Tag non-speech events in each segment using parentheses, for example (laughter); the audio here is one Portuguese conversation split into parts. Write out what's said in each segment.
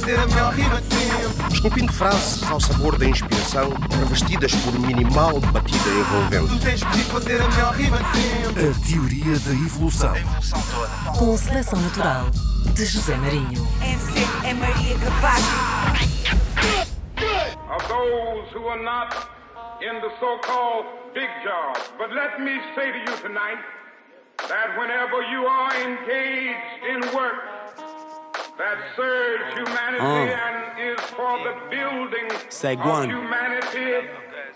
fazer a melhor rima de sempre. Esculpindo frases ao sabor da inspiração, revestidas por minimal batida envolvente. Tu tens que fazer a melhor rima de sempre. A teoria da evolução. Com seleção natural de José Marinho. MC é Maria Capaz. of those who are not in the so-called big job. But let me say to you tonight that whenever you are engaged in work that serves humanity oh. and is for the building Say of one. humanity,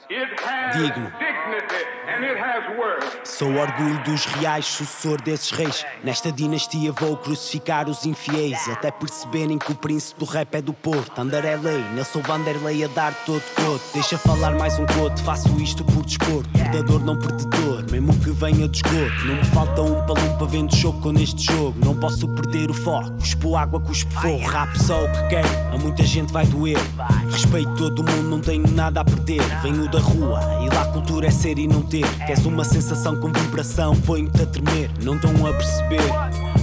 Digno. dignity and it has worth. Sou orgulho dos reais, sucessor desses reis. Nesta dinastia vou crucificar os infiéis. Até perceberem que o príncipe do rap é do Porto. Andar é lei, Nelson Vanderlei a dar todo coto. Deixa falar mais um coto, faço isto por desporto. Predador não predador, mesmo que venha de esgoto. Não me falta um palumpa vendo choco neste jogo. Não posso perder o foco, cuspo água, cuspo fogo. Rap só o que quero, a muita gente vai doer. Respeito todo mundo, não tenho nada a perder. Venho da rua e lá cultura é ser e não ter. Queres uma sensação com vibração, ponho-te a tremer. Não estão a perceber,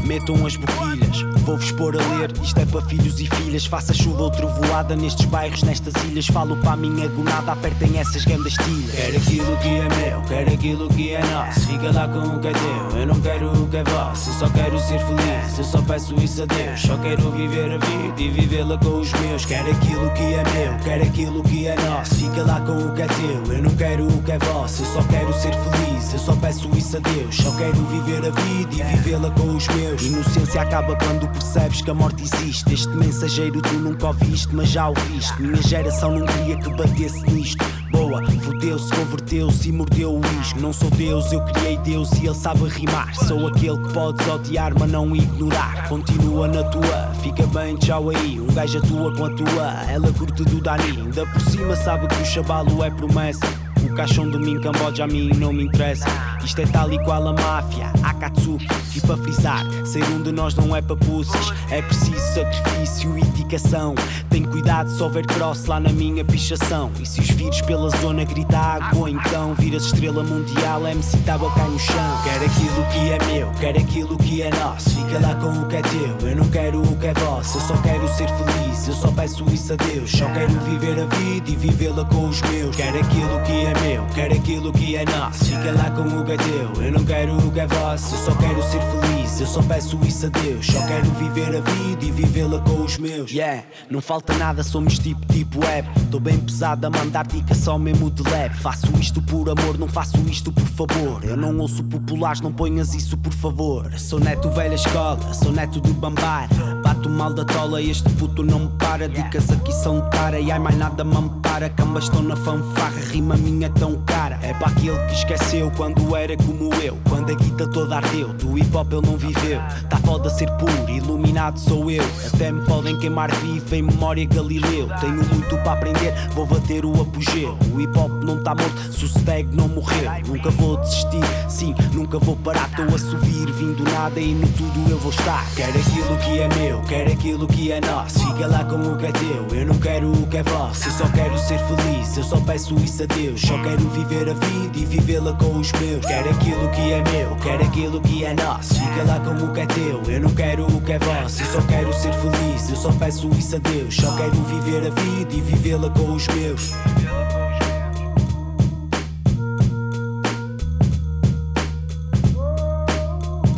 metam as boquilhas. Vou-vos pôr a ler, isto é para filhos e filhas. Faça chuva ou trovoada nestes bairros, nestas ilhas. Falo para a minha gonada, apertem essas grandes tilhas. Quero aquilo que é meu, quero aquilo que é nosso. Fica lá com o que é teu, eu não quero o que é vosso. Eu só quero ser feliz, eu só peço isso a Deus. Só quero viver a vida e vivê-la com os meus. Quero aquilo que é meu, quero aquilo que é nosso. Fica lá com o que é teu, eu não quero o que é vosso. Eu só quero ser feliz, eu só peço isso a Deus. Só quero viver a vida e vivê-la com os meus. Inocência acaba quando percebes que a morte existe. Este mensageiro tu nunca ouviste, mas já ouviste. Minha geração não queria que batesse nisto. Boa, fudeu-se, converteu-se e mordeu o isco. Não sou Deus, eu criei Deus e ele sabe rimar. Sou aquele que podes odiar, mas não ignorar. Continua na tua, fica bem, tchau aí. Um gajo atua com a tua, ela curte do Dani. Ainda por cima sabe que o chavalo é promessa. O caixão de mim, Camboja, a mim não me interessa. Isto é tal e qual a máfia, Akatsuki. E para frisar, ser um de nós não é para. É preciso sacrifício e dedicação. Tem cuidado se houver cross lá na minha pichação. E se os vires pela zona grita água, então viras estrela mundial, MC tábua cai no chão. Quero aquilo que é meu, quero aquilo que é nosso. Fica lá com o que é teu, eu não quero o que é vosso. Eu só quero ser feliz, eu só peço isso a Deus. Só quero viver a vida e vivê-la com os meus. Quero aquilo que é meu, quero aquilo que é nosso. Fica lá com o que é teu, eu não quero o que é vosso. Eu só quero ser feliz, eu só peço isso a Deus. Só quero viver a vida e vivê-la com os meus. Yeah, não falta nada, somos tipo tipo web. Tô bem pesado a mandar dica só mesmo de leve. Faço isto por amor, não faço isto por favor. Eu não ouço populares, não ponhas isso por favor. Sou neto velha escola, sou neto do bambar. Bato mal da tola, este puto não me para. Dicas aqui são de cara e ai mais nada me ampara. Cambas estão na fanfarra, rima minha tão cara. É para aquele que esqueceu quando era como eu. Quando a guita toda ardeu, do hip hop ele não viveu. Tá foda ser puro, iluminado sou eu. Até me podem queimar vivo em memória Galileu. Tenho muito para aprender, vou bater o apogeu. O hip hop não tá morto, se não morreu. Nunca vou desistir, sim, nunca vou parar. Estou a subir, vindo nada e no tudo eu vou estar. Quero aquilo que é meu, quero aquilo que é nosso. Fica lá com o que é teu, eu não quero o que é vosso. Eu só quero ser feliz, eu só peço isso a Deus. Só quero viver a vida e vivê-la com os meus. Quero aquilo que é meu, quero aquilo que é nosso. Fica lá com o que é teu, eu não quero o que é vosso. Eu só quero ser feliz, eu só peço isso a Deus. Só quero viver a vida e vivê-la com os meus.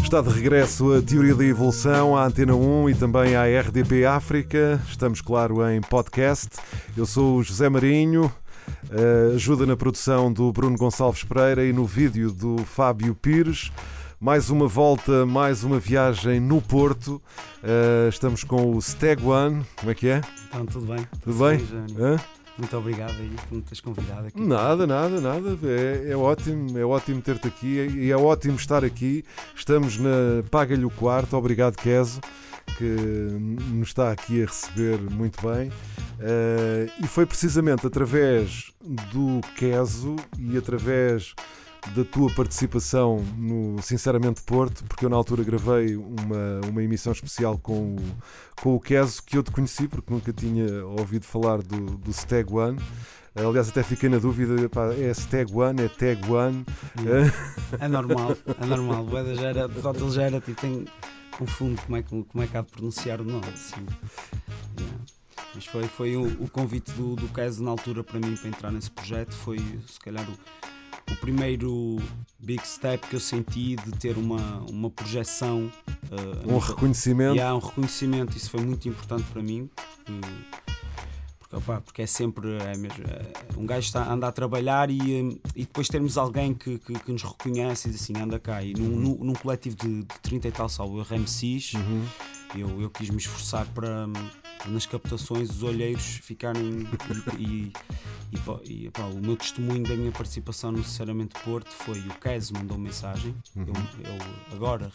Está de regresso a Teoria da Evolução, à Antena 1 e também à RDP África. Estamos, claro, em podcast. Eu sou o José Marinho, eh, ajuda na produção do Bruno Gonçalves Pereira e no vídeo do Fábio Pires. Mais uma volta, mais uma viagem no Porto. Eh, estamos com o Stag One. Como é que é? Então, tudo bem? Tudo bem? Jânio. Muito obrigado aí por me teres convidado aqui. Nada, nada, nada. É, é ótimo, é ótimo ter-te aqui e é ótimo estar aqui. Estamos na Paga-lhe o Quarto. Obrigado, Keso, que nos está aqui a receber muito bem. Eh, e foi precisamente através do Keso e através da tua participação no Sinceramente Porto, porque eu na altura gravei uma, uma emissão especial com o, com o Keso que eu te conheci, porque nunca tinha ouvido falar do, do Stag One. Aliás, até fiquei na dúvida: pá, é Stag One, é Tag One. Yeah. É normal, é normal. O já era, ele já era tipo, tem, confundo como é, como é que há de pronunciar o nome. Assim. Yeah. Mas foi, foi o, o convite do, do Kes na altura para mim para entrar nesse projeto. Foi se calhar o, o primeiro big step que eu senti de ter uma, uma projeção. uh, Um reconhecimento. E há um reconhecimento, isso foi muito importante para mim. Porque, opá, porque é sempre é mesmo, é, um gajo está, anda a trabalhar e, hum, e depois termos alguém que, que, que nos reconhece e diz assim: anda cá. E num, num, num coletivo de, de 30 e tal, salvo erro, MCs, Uhum. Eu, eu quis me esforçar para nas captações os olheiros ficarem e, e, e, pá, o meu testemunho da minha participação no Sinceramente Porto foi o Kes mandou mensagem. Eu, eu agora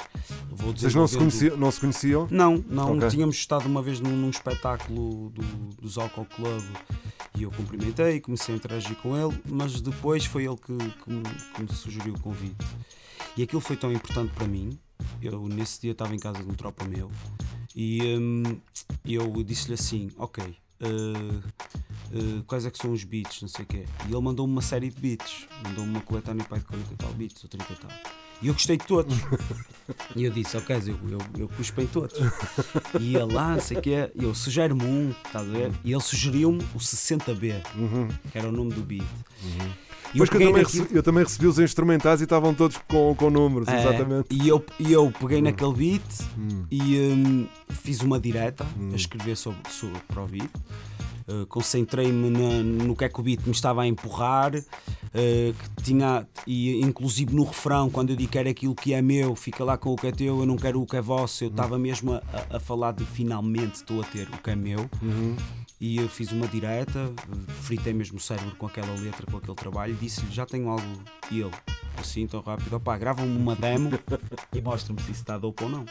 vou Uhum. Vocês não se, conheciam, não se conheciam? não, não, Ok. tínhamos estado uma vez num, num espetáculo do, do Zócalo Club e eu cumprimentei, comecei a interagir com ele, mas depois foi ele que, que, me, que me sugeriu o convite. E aquilo foi tão importante para mim. Eu nesse dia estava em casa de um tropa meu e hum, eu disse-lhe assim: Ok, eh, eh, quais é que são os beats, não sei o quê. E ele mandou-me uma série de beats, mandou-me uma coletânea para de 40 e tal beats ou 30 e tal. E eu gostei de todos. (laughs) E eu disse, ok, eu, eu, eu cuspo em todos. E ele lá, não sei o quê, e eu sugere-me um, estás a ver? E ele sugeriu-me o 60B, que era o nome do beat. E Pois que eu também, naquilo- recebi, eu também recebi os instrumentais e estavam todos com, com números, É, exatamente. E eu, e eu peguei naquele beat Hum. e hum, fiz uma direta a escrever sobre, sobre para o beat. Uh, Concentrei-me no que é que o beat me estava a empurrar, uh, que tinha, e inclusive no refrão, quando eu digo que era aquilo que é meu, fica lá com o que é teu, eu não quero o que é vosso, eu estava mesmo a, a- a falar de finalmente estou a ter o que é meu. E eu fiz uma direta, fritei mesmo o cérebro com aquela letra, com aquele trabalho, disse-lhe: Já tenho algo. E ele, assim tão rápido, opá, grava-me uma demo e mostra-me se isso está dope ou não.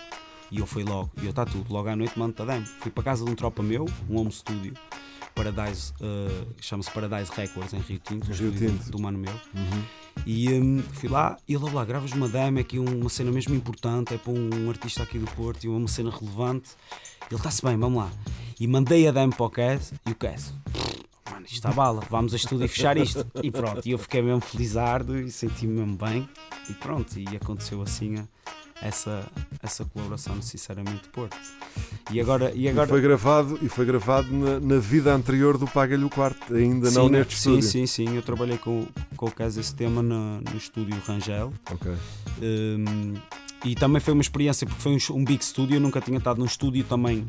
E eu fui logo, e eu está tudo, logo à noite mando-te a demo. Fui para casa de um tropa meu, um home studio, Paradise, eh, chama-se Paradise Records em Rio Tinto, um Rio Tinto. do mano meu. E hum, fui lá e ele lá, gravas uma demo, é aqui uma cena mesmo importante, é para um artista aqui do Porto e uma cena relevante. Ele está-se bem, vamos lá. E mandei a demo para o Cass e o Cass. Mano, isto está bala, vamos a estúdio e fechar isto. E pronto, e eu fiquei mesmo felizardo e senti-me mesmo bem. E pronto, e aconteceu assim a- essa, essa colaboração no Sinceramente Porto. E agora. E E agora foi gravado, e foi gravado na, na vida anterior do Paga-lhe o Quarto, ainda não sim, neste sim, estúdio. sim, sim, eu trabalhei com, com o Cass esse tema na- no estúdio Rangel. Ok. Um, e também foi uma experiência porque foi um, um big studio, eu nunca tinha estado num estúdio também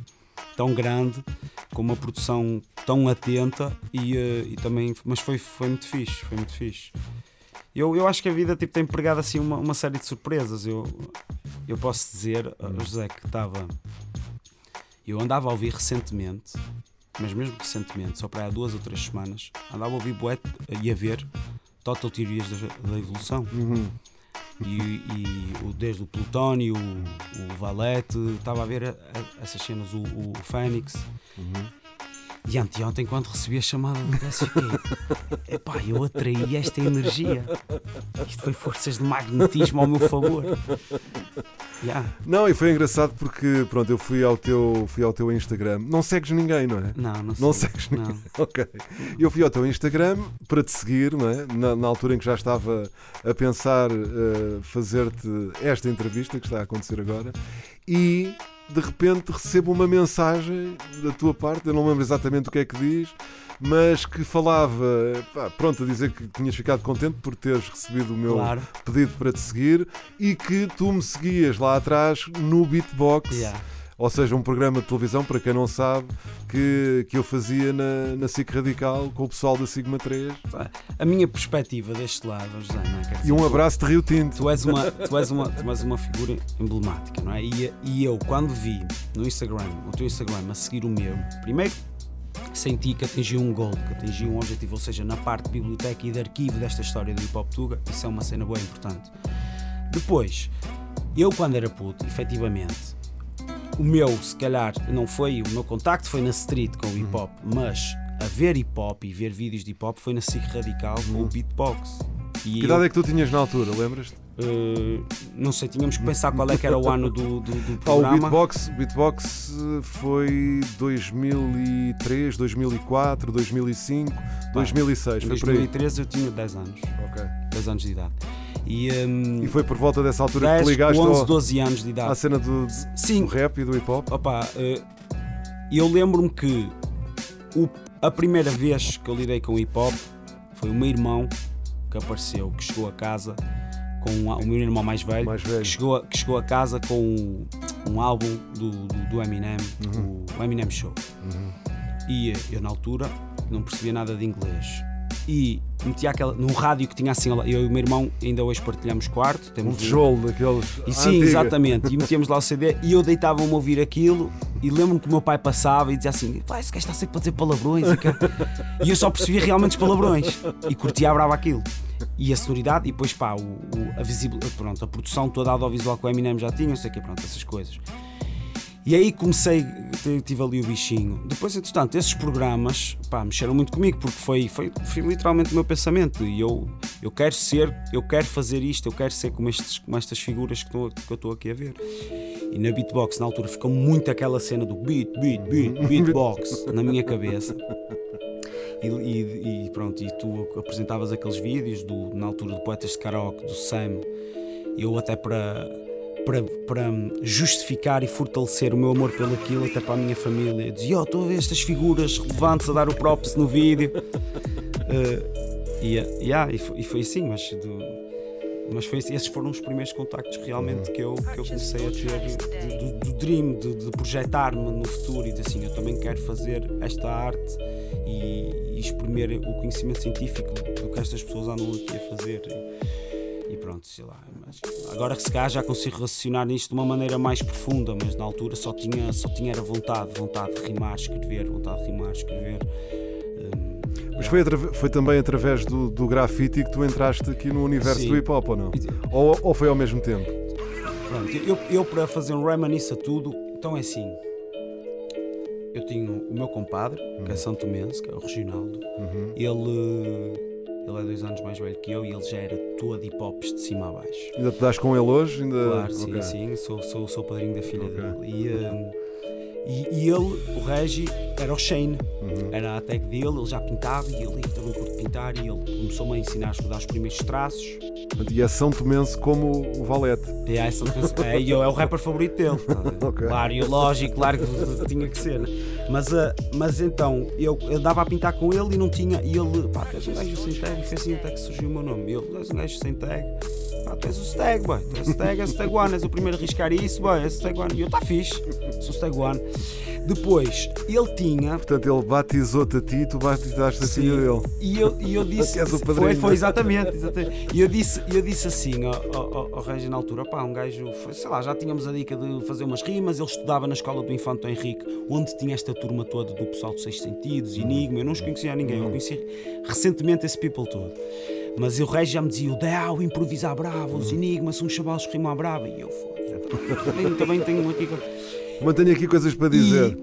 tão grande, com uma produção tão atenta e, eh, e também, mas foi, foi muito fixe, foi muito fixe. Eu, eu acho que a vida tipo, tem pregado assim uma, uma série de surpresas. Eu, eu posso dizer, uh, José, que estava. Eu andava a ouvir recentemente, mas mesmo recentemente, só para há duas ou três semanas, andava a ouvir bué e a ver Total Teorias da, da Evolução. Uhum. E, e o, desde o Plutónio, o, o Valete, estava a ver a- a- essas cenas, o, o Fênix. E anteontem, quando recebi a chamada do fiquei. Epá, eu atraí esta energia. Isto foi forças de magnetismo ao meu favor. Yeah. Não, e foi engraçado porque, pronto, eu fui ao teu, fui ao teu Instagram. Não segues ninguém, não é? Não, não. Não segues Não. (laughs) Ok. Eu fui ao teu Instagram para te seguir, não é? Na, na altura em que já estava a pensar eh, fazer-te esta entrevista que está a acontecer agora e de repente recebo uma mensagem da tua parte, eu não lembro exatamente o que é que diz, mas que falava, pá, pronto, a dizer que tinhas ficado contente por teres recebido o meu Claro. pedido para te seguir e que tu me seguias lá atrás no Beatbox. Yeah. Ou seja, um programa de televisão, para quem não sabe, que, que eu fazia na, na SIC Radical com o pessoal da Sigma 3. A minha perspectiva deste lado, José, não é? Dizer, E um abraço de Rio Tinto. Tu és uma, tu és uma, tu és uma figura emblemática, não é? E, e eu, quando vi no Instagram, o teu Instagram, a seguir o meu, primeiro senti que atingi um goal, que atingi um objetivo, ou seja, na parte de biblioteca e de arquivo desta história do hip hop Tuga, isso é uma cena boa e importante. Depois, eu quando era puto, efetivamente, o meu, se calhar, não foi, o meu contacto foi na street com o hip hop, mas a ver hip hop e ver vídeos de hip hop foi na SIC Radical com o beatbox. E Que eu- idade é que tu tinhas na altura, lembras-te? Uh, não sei, tínhamos que pensar qual é que era o ano do, do, do (laughs) Ah, o programa. Beatbox, Beatbox eh, foi 2003, 2004, 2005, 2006, em foi por aí. 2013 eu tinha 10 anos, Ok. 10 anos de idade. E, um, E foi por volta dessa altura 10, que ligaste 11, ao- 12 anos de idade. à cena do, Sim, do rap e do hip hop? Opa, E eu lembro-me que o- a primeira vez que eu lidei com hip hop foi o meu irmão que apareceu, que chegou a casa com um o meu irmão mais velho, Mais velho. Que, chegou a, que chegou a casa com um, um álbum do, do, do Eminem, Uhum. o Eminem Show. E eh, eu na altura não percebia nada de inglês. E metia aquela, num rádio que tinha assim, eu e o meu irmão ainda hoje partilhamos quarto. Um Temos tijolo daqueles. e sim, antiga. exatamente. E metíamos lá o CD e eu deitava-me a ouvir aquilo e lembro-me que o meu pai passava e dizia assim: Pai, esse gajo está sempre a dizer palavrões. E, e eu só percebia realmente os palavrões e curtia a brava aquilo. E a sonoridade, e depois pá, o, o- a, visível, pronto, a produção toda audiovisual que o Eminem já tinha, não sei o que, pronto, essas coisas. E aí comecei, tive ali o bichinho. Depois, entretanto, esses programas pá, mexeram muito comigo porque foi, foi, foi literalmente o meu pensamento. E eu, eu quero ser, eu quero fazer isto, eu quero ser como, estes, como estas figuras que, estou- que eu estou aqui a ver. E na beatbox, na altura, ficou muito aquela cena do beat, beat, beat, (laughs) beatbox na minha cabeça. E, e- e pronto, e tu apresentavas aqueles vídeos do, na altura do Poetas de Karaoke, do Sam. Eu até para para, para justificar e fortalecer o meu amor pelo aquilo, até para a minha família. Eu dizia, oh, estou a ver estas figuras relevantes a dar o props no vídeo. (laughs) Eh, e, yeah, e, foi, e foi assim, mas, do- mas foi assim, esses foram os primeiros contactos realmente que eu, que eu comecei a ter de- do, do dream, de, de projetar-me no futuro e dizer assim, eu também quero fazer esta arte e, e exprimir o conhecimento científico do que estas pessoas andam aqui a fazer. E pronto, sei lá. Agora que se calhar já consigo raciocinar nisto de uma maneira mais profunda, mas na altura só tinha, só tinha era vontade, vontade de rimar, escrever, vontade de rimar, escrever. Hum, Mas foi, foi também através do, do grafite que tu entraste aqui no universo Sim. do hip hop ou não? Ou, ou foi ao mesmo tempo? Pronto, eu, eu para fazer um rhyme nisso a tudo, então é assim. Eu tinha o meu compadre, que é Santo Mense, que é o Reginaldo. Ele, ele é dois anos mais velho que eu e ele já era todo hip hops de cima a baixo. Ainda te das com ele hoje? Ainda... Claro, sim, Ok. sim, sou, sou, sou padrinho da filha Ok. dele. E, hum, e, e ele, o Regi, era o Shane, Uhum. era a tag dele, ele já pintava e ele também curte pintar e ele começou-me a ensinar a dar os primeiros traços. E é São Tomense como o Valete. É, é, e eu- é o rapper favorito dele. tá a ver? Ok. Claro, e lógico, claro que tinha que ser. Mas, ah, mas então, eu, eu dava a pintar com ele e não tinha. E ele, pá, tu és um gajo sem tag, foi assim até que surgiu o meu nome. Ele, tu és um gajo sem tag, pá, tu és o stag, boy. Tu és o stag, és o stag one, és o primeiro a arriscar isso, boy, és o stag one. E eu, tá fixe, sou o stag one. Depois, ele tinha. Portanto, ele batizou-te a ti e tu batizaste a Sim. filha dele. E eu, e eu (laughs) disse. És o foi, padrinho. foi exatamente, (laughs) exatamente. E eu disse, eu disse assim ao, ao, ao- Regi na altura: pá, um gajo, sei lá, já tínhamos a dica de fazer umas rimas. Ele estudava na escola do Infanto Henrique, onde tinha esta turma toda do pessoal dos Seis Sentidos, Enigma. Eu não os conhecia a ninguém, eu conheci recentemente esse people todo. Mas o Regi já me dizia: o Del, improvisar bravo, os Enigma são os chavalos que rimam a brava. E eu, foda-se, também, (laughs) também tenho aqui. Mas tenho aqui coisas para dizer.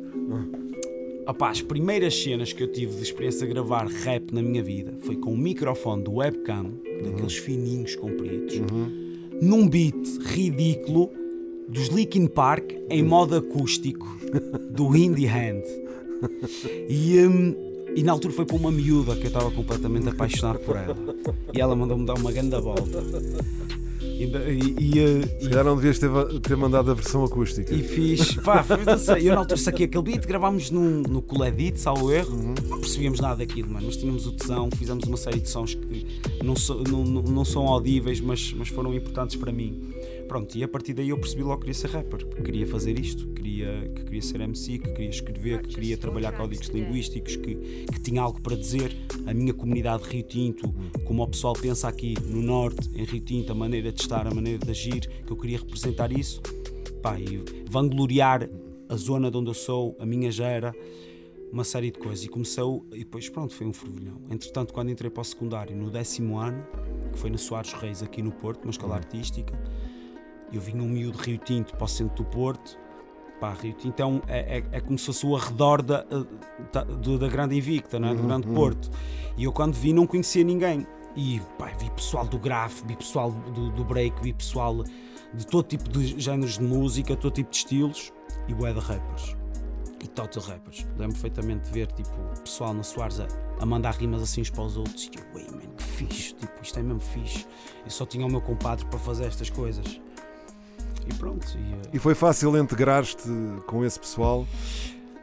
Opá, as primeiras cenas que eu tive de experiência a gravar rap na minha vida foi com um microfone do webcam, daqueles fininhos compridos, num beat ridículo dos Linkin Park em modo acústico do Indie Hand. E, hum, e na altura foi para uma miúda que eu estava completamente apaixonado por ela. E ela mandou-me dar uma grande volta. E, e, e, uh, Se calhar não devias ter, ter mandado a versão acústica. e fiz, pá, sei, eu na altura saquei aquele beat, gravámos num, no Coledit, salvo erro, não percebíamos nada daquilo, mano, mas tínhamos o tesão, fizemos uma série de sons que não, so- não, não, não são audíveis, mas, mas foram importantes para mim. Pronto, e a partir daí eu percebi logo que queria ser rapper, que queria fazer isto, queria, que queria ser MC, que queria escrever, que queria trabalhar códigos linguísticos, que, que tinha algo para dizer. A minha comunidade de Rio Tinto, como o pessoal pensa aqui no Norte, em Rio Tinto, a maneira de estar, a maneira de agir, que eu queria representar isso pá, e vangloriar a zona de onde eu sou, a minha gera, uma série de coisas. E começou, e depois pronto, foi um fervilhão. Entretanto, quando entrei para o secundário, no décimo ano, que foi na Soares Reis, aqui no Porto, uma escola artística, eu vinha um miúdo de Rio Tinto para o centro do Porto. Pá, Rio Tinto é, um- é, é- é como se fosse o arredor da, eh, da, da Grande Invicta, não é? do Grande Porto. E eu quando vi não conhecia ninguém. E pá, vi pessoal do grafo, vi pessoal do, do break, vi pessoal de todo tipo de géneros de música, todo tipo de estilos e bué de rappers. E total rappers. Lembro perfeitamente de ver tipo, pessoal na Soares a, a mandar rimas assim uns para os outros. E eu, ué, man, que fixe, tipo, isto é mesmo fixe. Eu só tinha o meu compadre para fazer estas coisas. E pronto. E, eh, E foi fácil integrar-te com esse pessoal?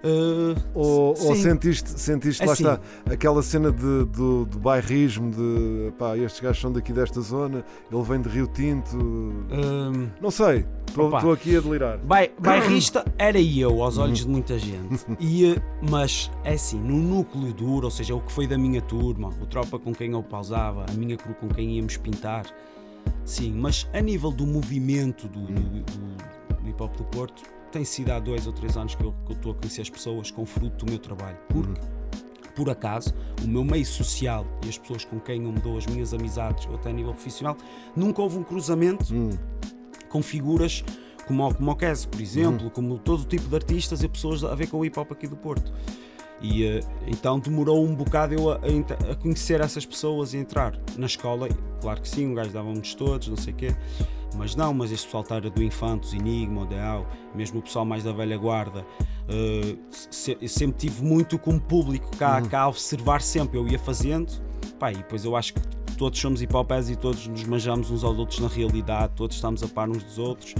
Uh, Ou, ou sentiste, sentiste É lá assim. está, aquela cena de, do, do bairrismo, de pá, estes gajos são daqui desta zona, ele vem de Rio Tinto. Um, Não sei, estou aqui a delirar. Bai- bairrista era eu aos olhos de muita gente. (laughs) E, eh, mas é assim, no núcleo duro, ou seja, o que foi da minha turma, o tropa com quem eu pausava, a minha crew com quem íamos pintar, sim, mas a nível do movimento do, do, do- do hip hop do Porto, tem sido há dois ou três anos que eu que eu estou a conhecer as pessoas com fruto do meu trabalho. Porque, por acaso, o meu meio social e as pessoas com quem eu me dou as minhas amizades, ou até a nível profissional, nunca houve um cruzamento Hum. com figuras como, o- como o Kes, por exemplo, como todo o tipo de artistas e pessoas a ver com o hip hop aqui do Porto. E eh, então demorou um bocado eu a, a conhecer essas pessoas e entrar na escola. Claro que sim, um gajo dava-nos todos, não sei o quê, mas não, mas este pessoal era do Infantos, Enigma, Odeal, mesmo o pessoal mais da velha guarda. eh, se- eu sempre tive muito como público cá, cá a observar sempre, eu ia fazendo, pá, e depois eu acho que todos somos hip hopers e todos nos manjamos uns aos outros na realidade, todos estamos a par uns dos outros,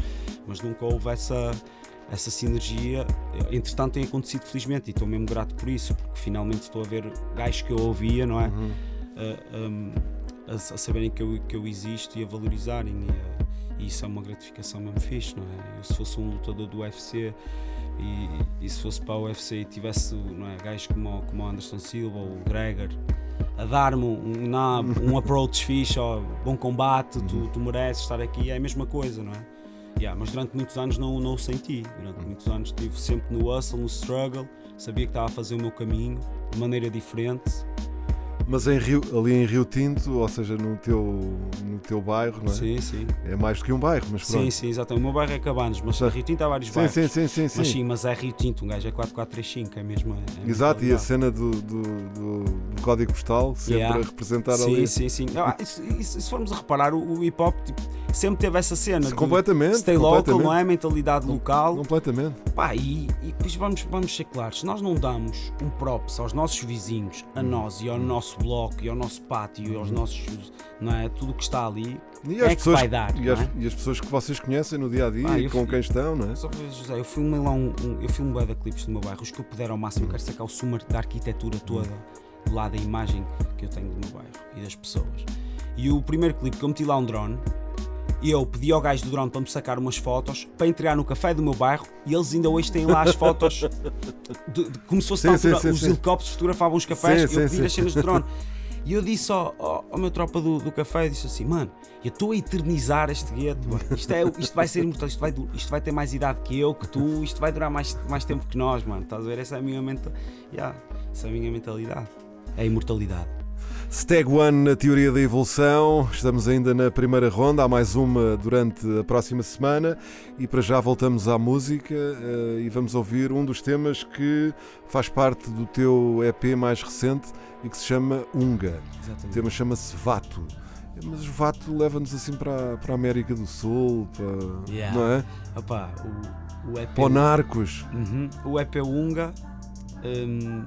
mas nunca houve essa, essa sinergia. Entretanto, tem acontecido felizmente e estou mesmo grato por isso, porque finalmente estou a ver gajos que eu ouvia, não é? A, um, a, a saberem que eu, que eu existo e a valorizarem. E, uh, e isso é uma gratificação mesmo fixe, não é? Eu, se fosse um lutador do UFC e, e se fosse para o UFC e tivesse não é, gajos como, como o Anderson Silva ou o Gregor a dar-me um, na- um approach fixe, bom combate, tu, tu mereces estar aqui, é a mesma coisa, não é? Yeah, mas durante muitos anos não, não o senti. Durante muitos anos estive sempre no hustle, no struggle, sabia que estava a fazer o meu caminho de maneira diferente. Mas em Rio, ali em Rio Tinto, ou seja, no teu, no teu bairro, não é? Sim, sim. É mais do que um bairro, mas pronto. Sim, sim, exatamente. O meu bairro é Cabanos, mas Sim. Rio Tinto há vários sim, bairros. sim, sim, sim, sim. Mas sim, mas é Rio Tinto, um gajo é 4435, é mesmo. É, é Exato, e a mesmo cena do, do, do- do código postal sempre Yeah. a representar Sim, ali. sim, sim. Ah, isso- isso- se formos a reparar, o, o hip hop tipo, sempre teve essa cena. Completamente, Stay local, completamente. não é? Mentalidade local. Completamente. Pá, e, e depois vamos, vamos ser claros: se nós não damos um props aos nossos vizinhos, a Hum. nós e ao nosso bloco e ao nosso pátio e aos nossos. Não é? Tudo o que está ali, E é que vai dar? e, não as, é? e as pessoas que vocês conhecem no dia a dia e com fui- quem estão, não é? Só para ver, José, eu filmei lá um, um- eu filmo bué de clipes do meu bairro, os que eu puder ao máximo, eu quero sacar o sumo da arquitetura toda, do lado da imagem que eu tenho do meu bairro e das pessoas. E o primeiro clipe que eu meti lá um drone, eu pedi ao gajo do drone para me sacar umas fotos para entregar no café do meu bairro e eles ainda hoje têm lá as fotos (laughs) de- de- como se fosse Sim, altura, sim, os sim. helicópteros fotografavam os cafés e eu pedi as cenas de drone. (laughs) E eu disse ao, ao, ao meu tropa do, do café, disse assim, mano, eu estou a eternizar este gueto, mano. isto, é, isto vai ser imortal, isto vai, isto vai ter mais idade que eu, que tu, isto vai durar mais, mais tempo que nós, mano. Estás a ver? Essa é a minha mentalidade. Yeah, essa é a minha mentalidade. É a imortalidade. Stag One na teoria da evolução. Estamos ainda na primeira ronda, há mais uma durante a próxima semana e para já voltamos à música eh, e vamos ouvir um dos temas que faz parte do teu EP mais recente e que se chama Unga. O Exatamente. tema chama-se Vato. Mas o Vato leva-nos assim para, para a América do Sul, para, Yeah. não é? Opá, o, o EP. para o Narcos. Uhum. O EP Unga. hum,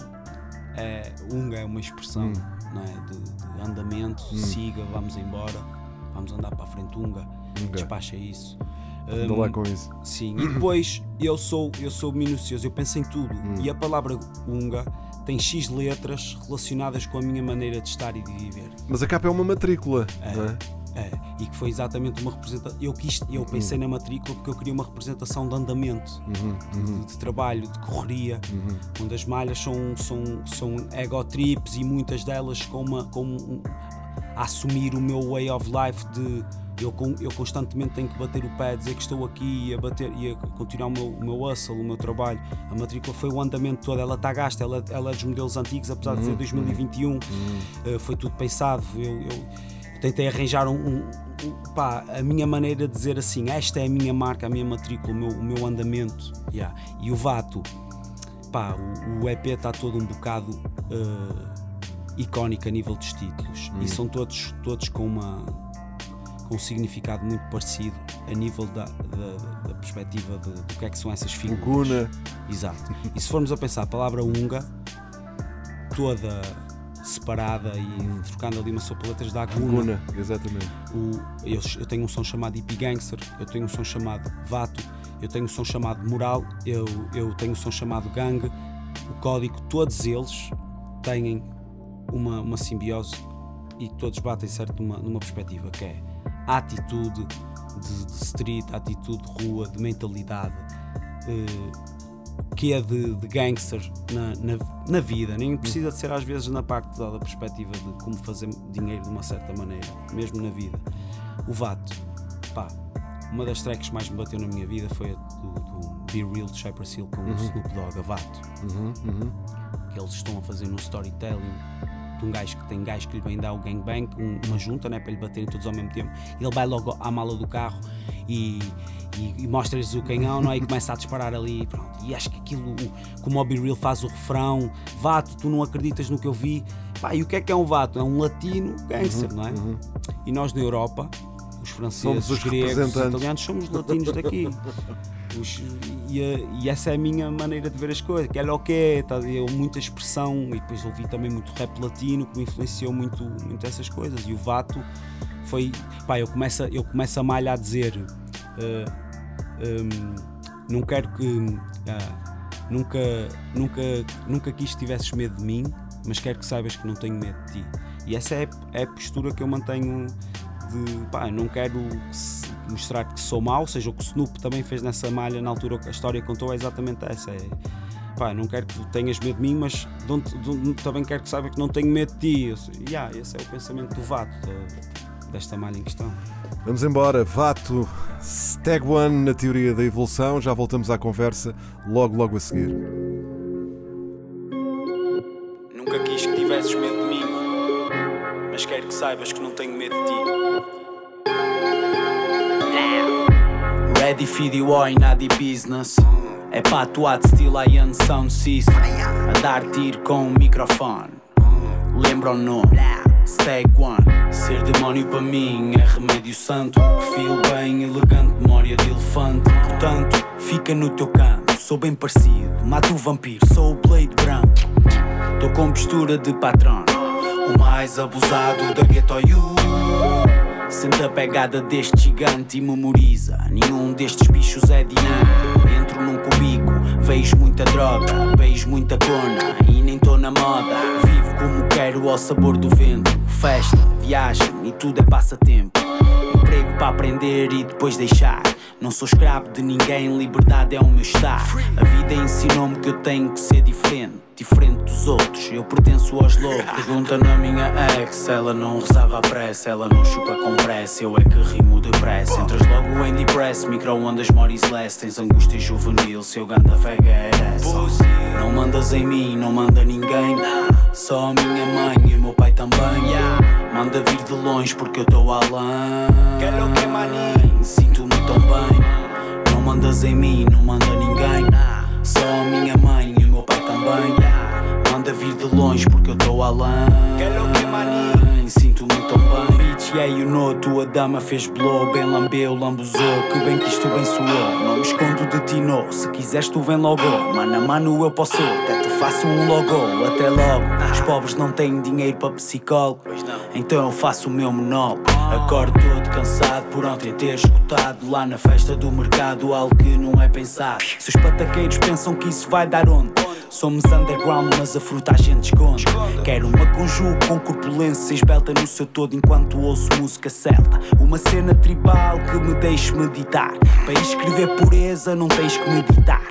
é, Unga é uma expressão Hum. Não é? de, de andamento, siga, vamos embora, vamos andar para a frente, Unga, Unga. despacha isso. Anda Hum, lá com isso. Sim, e depois eu sou, eu sou minucioso, eu penso em tudo. Hum. E a palavra Unga tem X letras relacionadas com a minha maneira de estar e de viver. Mas a capa é uma matrícula, não é? É, e que foi exatamente uma representação. Eu, quis, eu pensei na matrícula porque eu queria uma representação de andamento, Uhum, de, de trabalho, de correria, onde as malhas são, são, são ego trips e muitas delas com uma, com um- a assumir o meu way of life de eu, eu constantemente tenho que bater o pé, dizer que estou aqui e a, bater, e a continuar o meu, o meu hustle, o meu trabalho. A matrícula foi o andamento todo, ela está gasta, ela, ela é dos modelos antigos, apesar de ser 2021, uh, foi tudo pensado. Eu, eu tentei arranjar um, um- um- pá, a minha maneira de dizer assim: esta é a minha marca, a minha matrícula, o meu, o meu andamento. Yeah. E o Vato, pá, o, o EP está todo um bocado uh, icónico a nível dos títulos e são todos, todos com uma com um significado muito parecido a nível da, da, da perspectiva de, do que é que são essas figuras. Guna. Exato. E se formos a pensar a palavra unga, toda separada e trocando ali uma sopa letras, dá guna. Guna, exatamente. O, eu, eu tenho um som chamado Hippie Gangster, eu tenho um som chamado Vato, eu tenho um som chamado Moral, eu, eu tenho um som chamado Gang, o código, todos eles têm uma, uma simbiose e todos batem certo numa, numa perspectiva que é a atitude de, de street, a atitude de rua, de mentalidade, eh, que é de, de gangster na, na, na, vida, nem precisa de ser às vezes na parte da, da perspectiva de como fazer dinheiro de uma certa maneira, mesmo na vida. O Vato, pá, uma das tracks que mais me bateu na minha vida foi a do, do Be Real de Cypress Hill com uhum. o Snoop Dogg, a Vato. Uhum, uhum. Que eles estão a fazer um storytelling de um gajo que tem gajo que lhe vem dar o gangbang, um, uma junta né, para lhe baterem todos ao mesmo tempo. Ele vai logo à mala do carro e, e, e mostra-lhes o canhão não é? e começa a disparar ali. Pronto. E acho que aquilo, como o Be Real faz o refrão: Vato, tu não acreditas no que eu vi. Pá, e o que é que é um vato? É um latino gangster, uhum, não é? Uhum. E nós na Europa, os franceses, os gregos, os italianos, somos latinos daqui. Os, e, e, essa é a minha maneira de ver as coisas, que é o que é, muita expressão e depois ouvi também muito rap latino que me influenciou muito, muito essas coisas. E o Vato foi, pá, eu começo, eu começo a malha a dizer: um, ehm, não quero que. Uh, nunca, nunca, nunca quis que tivesses medo de mim, mas quero que saibas que não tenho medo de ti. E essa é, é a postura que eu mantenho de pá, não quero mostrar que sou mau, seja o que o Snoop também fez nessa malha na altura a história contou é exatamente essa. É, pá, não quero que tenhas medo de mim, mas também quero que saiba que não tenho medo de ti. E yeah, esse é o pensamento do Vato, de, desta malha em questão. Vamos embora, Vato, Stag One na teoria da evolução, já voltamos à conversa logo, logo a seguir. Nunca quis que tivesses medo de mim, mas quero que saibas que não tenho medo de ti. Ready for the war the business. É patuado estilo Iron Sound System. A dar tiro com o microfone. Lembra o nome? One. Ser demónio para mim é remédio santo. Perfil bem elegante, memória de elefante. Portanto, fica no teu canto. Sou bem parecido, mato o vampiro, sou o Blade branco. Tô com postura de patrão. O mais abusado da Ghetto You. Sente a pegada deste gigante e memoriza. Nenhum destes bichos é um. Entro num cubico, vejo muita droga, vejo muita cona e nem tô na moda. Vivo como quero ao sabor do vento. Festa, viagem e tudo é passatempo. Emprego para aprender e depois deixar. Não sou escravo de ninguém, liberdade é o meu estar. A vida ensinou-me que eu tenho que ser diferente, diferente dos outros. Eu pertenço aos loucos. (laughs) Pergunta na minha ex, ela não rezava a pressa, ela não chupa com pressa. Eu é que rimo depressa. Entras logo em depress, micro-ondas, moris less. Tens angústia juvenil, seu ganda fega é essa. Não mandas em mim, não manda ninguém. Só a minha mãe e o meu pai também. Manda vir de longe porque eu estou além. Sinto-me tão bem. Não mandas em mim, não manda ninguém. Só a minha mãe e o meu pai também. Longe porque eu estou além. Sinto-me tão bem. Bitch, yeah, you know, tua dama fez blow. Bem lambeu, lambuzou. Que bem que isto bem soou. Não me escondo de ti, no. Se quiseres, tu vem logo. Mano a mano, eu posso. Até te faço um logo. Até logo. Os pobres não têm dinheiro para psicólogo. Então eu faço o meu monólogo. Acordo todo cansado por ontem ter escutado lá na festa do mercado algo que não é pensado. Se os pataqueiros pensam que isso vai dar onde? Somos underground, mas a fruta a gente esconde. Quero uma conjugo com corpulência esbelta no seu todo enquanto ouço música celta. Uma cena tribal que me deixe meditar. Para escrever pureza, não tens que meditar.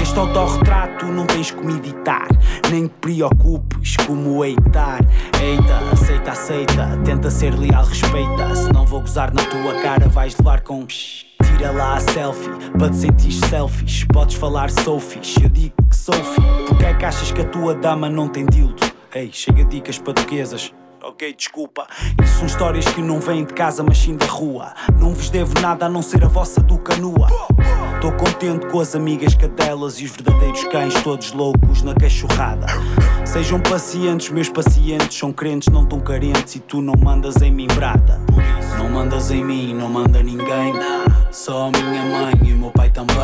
Este autorretrato não tens que meditar. Nem te preocupes como eitar. Eita, aceita, aceita. Tenta ser leal, respeita. Se não vou gozar na tua cara, vais levar com. Tira lá a selfie, para te sentir selfish. Podes falar fixe, eu digo que sou. Porque é que achas que a tua dama não tem dildo? Ei, chega dicas paduquesas. Ok, desculpa. Isso são histórias que não vêm de casa, mas sim da rua. Não vos devo nada a não ser a vossa do canua. Tô contente com as amigas cadelas e os verdadeiros cães, todos loucos na cachorrada. Sejam pacientes, meus pacientes são crentes, não tão carentes e tu não mandas em mim brada. Não mandas em mim, não manda ninguém. Só a minha mãe e o meu pai também.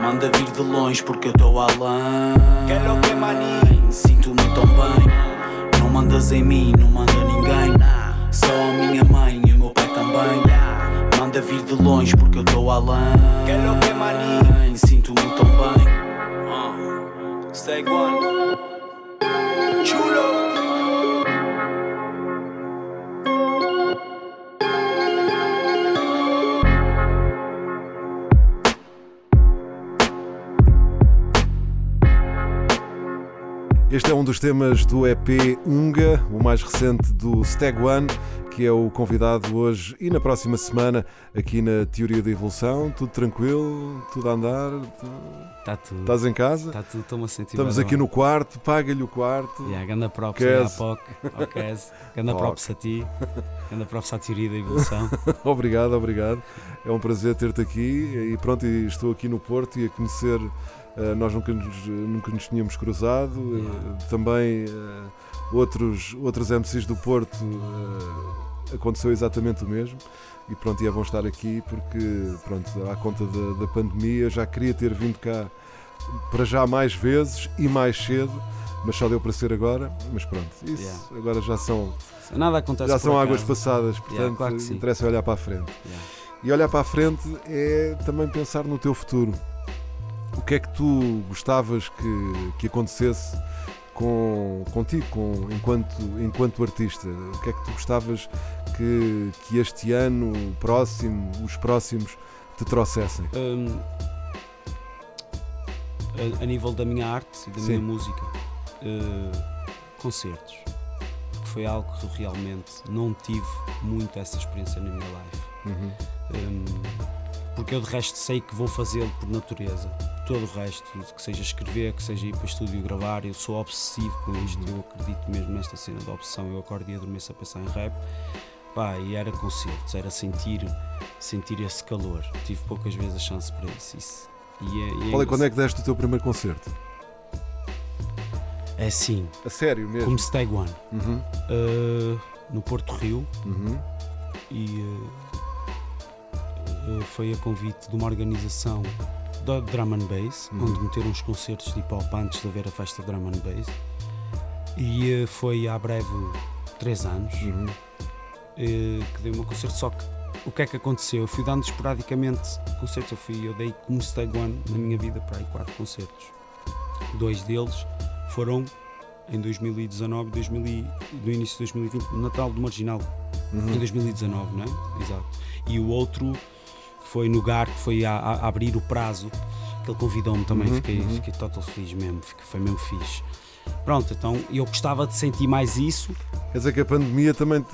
Manda vir de longe porque eu tô além. Sinto-me tão bem. Não mandas em mim, não manda ninguém. Só a minha mãe e o meu pai também. Manda vir de longe porque eu tô além. Sinto-me tão bem. Stay one. Chulo. Este é um dos temas do EP Unga, o mais recente do Stag One, que é o convidado hoje e na próxima semana aqui na Teoria da Evolução. Tudo tranquilo? Tudo a andar? Tu- Está tudo. Estás em casa? Está tudo, estou-me a sentir Estamos aqui bem. no quarto, paga-lhe o quarto. Yeah, ganda props Kes. à POC, ao (laughs) Kes, ganda POC. props a ti, ganda props à teoria da evolução. (laughs) obrigado, obrigado. É um prazer ter-te aqui e pronto, estou aqui no Porto e a conhecer. Eh, nós nunca nos, nunca nos tínhamos cruzado. eh, Yeah. também eh, outros, outros MCs do Porto aconteceu exatamente o mesmo. E pronto, e é bom estar aqui porque, pronto, à conta da, da pandemia, já queria ter vindo cá para já mais vezes e mais cedo, mas só deu para ser agora. Mas pronto, isso Yeah. agora já são, Nada acontece já são águas passadas, portanto, claro que sim. interessa olhar para a frente. Yeah. E olhar para a frente é também pensar no teu futuro. O que é que tu gostavas que, que acontecesse com, contigo, com, enquanto, enquanto artista? O que é que tu gostavas que, que este ano, o próximo, os próximos, te trouxessem? Hum, a, a nível da minha arte e da Sim. minha música, eh, concertos, porque foi algo que realmente não tive muito essa experiência na minha life. Uhum. Hum, porque eu de resto sei que vou fazê-lo por natureza. Todo o resto, que seja escrever, que seja ir para o estúdio gravar, eu sou obsessivo com isto, eu acredito mesmo nesta cena da obsessão. Eu acordo e adormeço a pensar em rap. Pá, e era concertos, era sentir, sentir esse calor. Tive poucas vezes a chance para isso. E é, e Olha, quando é que deste o teu primeiro concerto? é assim, A sério mesmo? como Stag One, Uhum, uh, no Porto Rio, uhum, e uh, foi a convite de uma organização da Drum and Bass, Uhum. onde meteram uns concertos de hip hop antes de haver a festa de Drum and Bass. E uh, foi há breve três anos uhum. uh, que dei meu concerto. Só que o que é que aconteceu? Eu fui dando esporadicamente concertos. Eu, fui, eu dei como Stag One na minha vida para aí quatro concertos. Dois deles foram em 2019 2000 e- no início de 2020, no Natal do Marginal, Uhum. em 2019, não é? Exato. E o outro foi no GAR, que foi a, a- abrir o prazo, que ele convidou-me também, Uhum, fiquei, uhum. fiquei total feliz mesmo, fiquei- foi mesmo fixe. Pronto, então eu gostava de sentir mais isso. Quer dizer que a pandemia também te.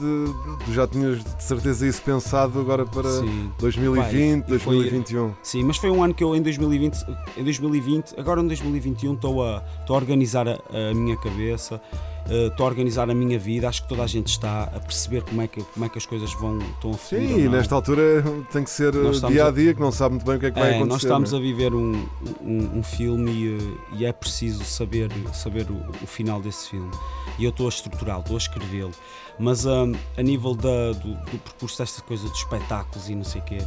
Tu já tinhas de certeza isso pensado agora para Sim. 2020, Vai, e foi- 2021. Sim, mas foi um ano que eu em 2020, em 2020 agora em 2021 estou a, estou a organizar a, a minha cabeça, estou a organizar a minha vida. Acho que toda a gente está a perceber como é que, como é que as coisas vão, estão a fluir. Sim, e nesta altura tem que ser estamos dia a dia, que não sabe muito bem o que é que vai É, acontecer. nós estamos né? a viver um, um, um filme e, eh, e é preciso saber, saber o, o final desse filme. E eu estou a estruturá-lo, estou a escrevê-lo. Mas hum, a nível da- do, do percurso desta coisa dos espetáculos e não sei o quê,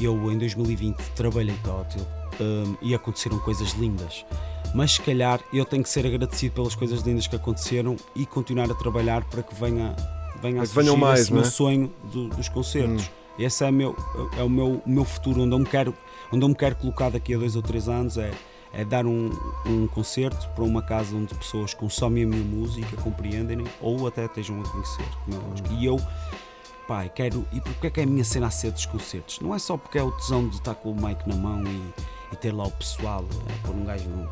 eu em 2020 trabalhei tótil hum, e aconteceram coisas lindas. Mas se calhar eu tenho que ser agradecido pelas coisas lindas que aconteceram e continuar a trabalhar para que venha, venha a surgir mais, esse não meu é? sonho do- dos concertos. Hum. Esse é, meu, é o meu, meu futuro, onde eu me quero, onde eu me quero colocar daqui a dois ou três anos é, é dar um, um concerto para uma casa onde pessoas consomem a minha música, compreendem ou até estejam a conhecer. é lógico. E eu, pá, quero. E porque é que é a minha cena a ser dos concertos? Não é só porque é o tesão de estar com o mic na mão e, e ter lá o pessoal, é, pôr um gajo no,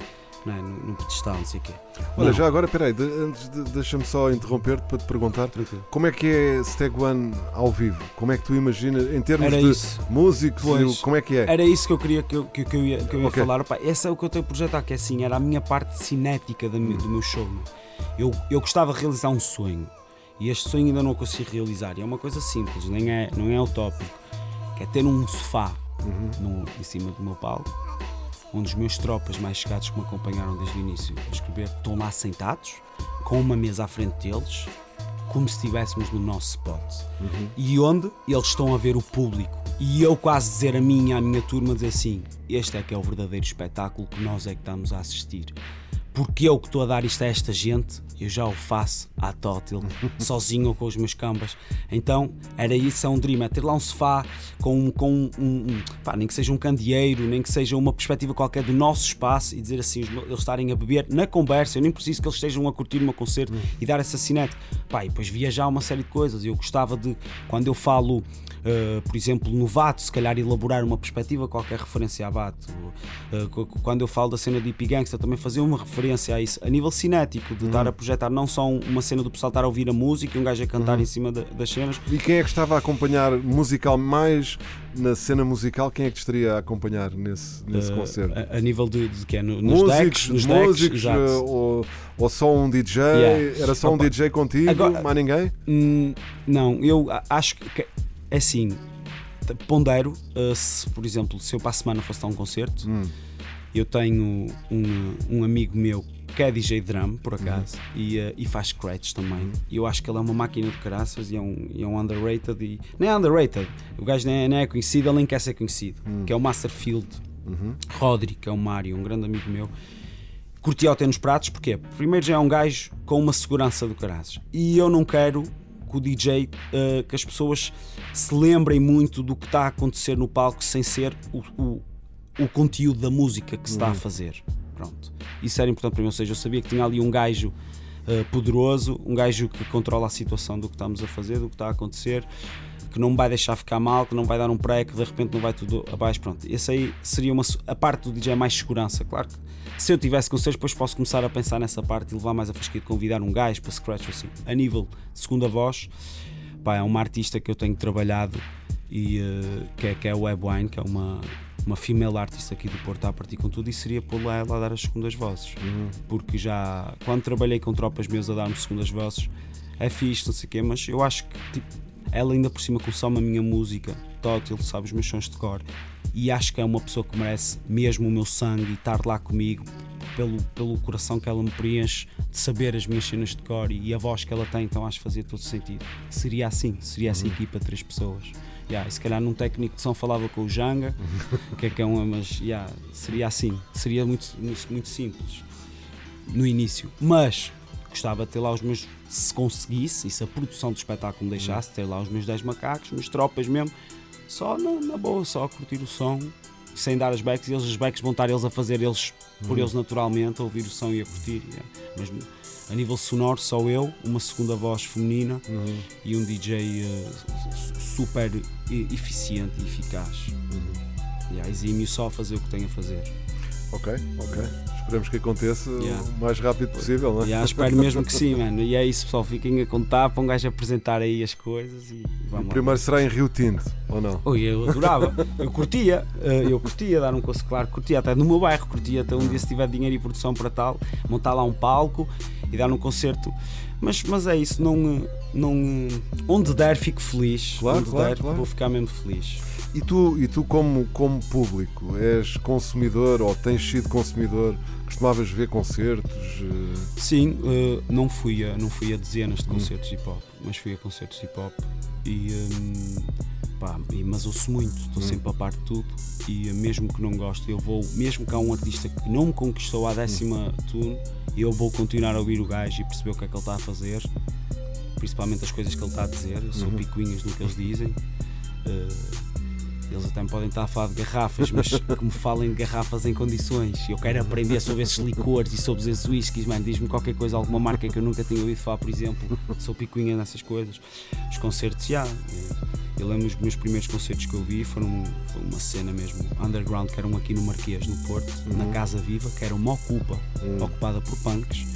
é, no, no pedestal, não sei o quê. Olha, Não, já agora, peraí, de, antes de, deixa-me só interromper-te para te perguntar tranquilo. como é que é Stag One ao vivo? Como é que tu imaginas, em termos Era de isso. músicos, Pois. como é que é? Era isso que eu queria que eu, que, que eu ia, que eu ia Ok. falar. Esse é o que eu tenho a projetar, que é assim, era a minha parte cinética da mi- do meu show. meu. Eu, eu gostava de realizar um sonho e este sonho ainda não consegui realizar. E é uma coisa simples, nem é, não é utópico, que é ter um sofá no, em cima do meu palco, onde os meus tropas mais chegados que me acompanharam desde o início a escrever estão lá sentados, com uma mesa à frente deles, como se estivéssemos no nosso spot. E onde eles estão a ver o público. E eu quase dizer a minha, a minha turma, dizer assim: este é que é o verdadeiro espetáculo que nós é que estamos a assistir. Porque eu que estou a dar isto a esta gente eu já o faço à tótil, (laughs) sozinho ou com os meus cambas. Então era isso, é um dream, é ter lá um sofá com, com um, um- pá, nem que seja um candeeiro, nem que seja uma perspectiva qualquer do nosso espaço e dizer assim, eles estarem a beber na conversa, eu nem preciso que eles estejam a curtir o meu concerto e dar essa cinete. Pá, e depois viajar uma série de coisas. Eu gostava de, quando eu falo, eh, por exemplo, no Vato, se calhar elaborar uma perspectiva, qualquer referência a Vato. Eh, co- quando eu falo da cena de Hippie Gangsta, também fazer uma referência a isso, a nível cinético, de estar a projetar não só um- uma cena do pessoal estar a ouvir a música e um gajo a cantar em cima da- das cenas, E quem é que estava a acompanhar musical mais na cena musical? Quem é que estaria a acompanhar nesse, nesse eh, concerto? a, a nível de, de que é no- nos músicos, decks, nos decks, músicos eh, ou, ou só um DJ? Yeah. Era só um Opa. DJ contigo? Agora- mais ninguém? Hum, não, eu acho que é assim. Pondero, uh, se, por exemplo, se eu para a semana fosse dar um concerto, Hum. eu tenho um, um amigo meu que é DJ drum, por acaso, Uhum. e, uh, e faz scratch também. E eu acho que ele é uma máquina de caraças e é um, e é um underrated. E, nem é underrated, o gajo nem é, nem é conhecido, ele nem quer ser conhecido, Hum. que é o Masterfield Uhum. Rodri, que é o Mário, um grande amigo meu. Curti ao ter nos pratos, porque primeiro já é um gajo com uma segurança do caraças. E eu não quero que o DJ, eh, que as pessoas se lembrem muito do que está a acontecer no palco sem ser o, o, o conteúdo da música que se está a fazer. Pronto. Isso era importante para mim, ou seja, eu sabia que tinha ali um gajo eh, poderoso, um gajo que controla a situação do que estamos a fazer, do que está a acontecer, que não me vai deixar ficar mal, que não vai dar um pré, que de repente não vai tudo abaixo. Pronto, esse aí seria uma, a parte do DJ é mais segurança. Claro que se eu tivesse conselhos, depois posso começar a pensar nessa parte e levar mais a fasquia de convidar um gajo para scratch assim. A nível de segunda voz, pá, é uma artista que eu tenho trabalhado e eh, que, é, que é a Webwine, que é uma, uma female artist aqui do Porto a partir com tudo e seria ela a dar as segundas vozes. Porque já quando trabalhei com tropas meus a dar-me segundas vozes é fixe, não sei o quê, mas eu acho que tipo, ela ainda por cima consome a minha música, tótil, sabe os meus sons de cor e acho que é uma pessoa que merece mesmo o meu sangue e estar lá comigo pelo, pelo coração que ela me preenche de saber as minhas cenas de cor e, a voz que ela tem, então acho que fazia todo sentido. Seria assim, seria essa equipa de três pessoas. Yeah, e se calhar num técnico de som falava com o Janga, que é que é um, mas yeah, seria assim, seria muito, muito, muito simples no início. Mas gostava de ter lá os meus, se conseguisse, e se a produção do espetáculo me deixasse, ter lá os meus 10 macacos, meus tropas mesmo, só na, na boa, só a curtir o som, sem dar as backs, e eles as backs vão estar eles a fazer eles por eles naturalmente, a ouvir o som e a curtir. yeah. Mas a nível sonoro, só eu, uma segunda voz feminina e um DJ eh, su- super eficiente e eficaz. Yeah, exímio só a fazer o que tem a fazer. Ok, ok. Esperamos que aconteça Yeah. o mais rápido possível, não é? Yeah, espero mesmo que sim, (laughs) mano. E é isso, pessoal. Fiquem a contar para um gajo apresentar aí as coisas e vamos lá. Primeiro será em Rio Tinto, ou não? Oi, eu adorava, eu curtia, eh, eu curtia dar um curso, claro, curtia até no meu bairro, curtia até um dia se tiver dinheiro e produção para tal, montar lá um palco e dar um concerto. Mas, mas é isso, não, eh, não, eh, onde der fico feliz, Claro, onde claro, der claro. vou ficar mesmo feliz. E tu, e tu como, como público, és consumidor ou tens sido consumidor? Costumavas ver concertos? eh, Sim, eh, não, fui a, não fui a dezenas de concertos hip hop, mas fui a concertos hip hop e, hum, pá, e- mas ouço muito, estou sempre a par de tudo e eh, mesmo que não goste, eu vou, mesmo que há um artista que não me conquistou à décima tune, eu vou continuar a ouvir o gajo e perceber o que é que ele está a fazer, principalmente as coisas que ele está a dizer, eu sou picuinhas no que eles dizem. Eh, eles até me podem estar a falar de garrafas, mas que me falem de garrafas em condições. Eu quero aprender sobre esses licores e sobre esses whiskies, mano. Diz-me qualquer coisa, alguma marca que eu nunca tinha ouvido falar, por exemplo. Sou picuinha nessas coisas. Os concertos, já. Eu lembro os meus primeiros concertos que eu vi foram foi uma cena mesmo underground, que eram aqui no Marquês, no Porto, na Casa Viva, que era uma ocupa, ocupada por punks.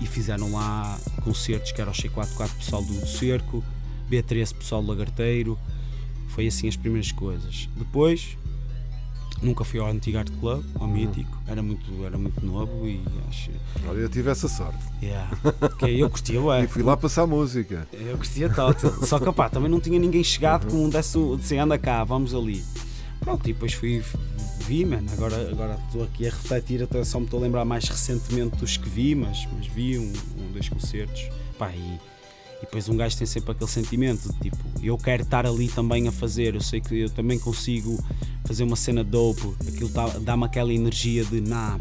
E fizeram lá concertos que era o C44 pessoal do, do Cerco, B13 pessoal do Lagarteiro. Foi assim as primeiras coisas. Depois, nunca fui ao Antigo Art Club, ao Mítico, era muito, era muito novo e acho. Olha, eu tive essa sorte. Yeah. Que eu curtia, ué. E fui lá passar música. Eu curtia total. Só que opá, também não tinha ninguém chegado com um desse, disse, anda cá, vamos ali. Pronto, e depois fui, vi, mano, agora agora estou aqui a refletir, até só me estou a lembrar mais recentemente dos que vi, mas, mas vi um, um dois concertos. Pá, e, e depois um gajo tem sempre aquele sentimento de tipo, eu quero estar ali também a fazer, eu sei que eu também consigo fazer uma cena dope, aquilo dá-me aquela energia de nah,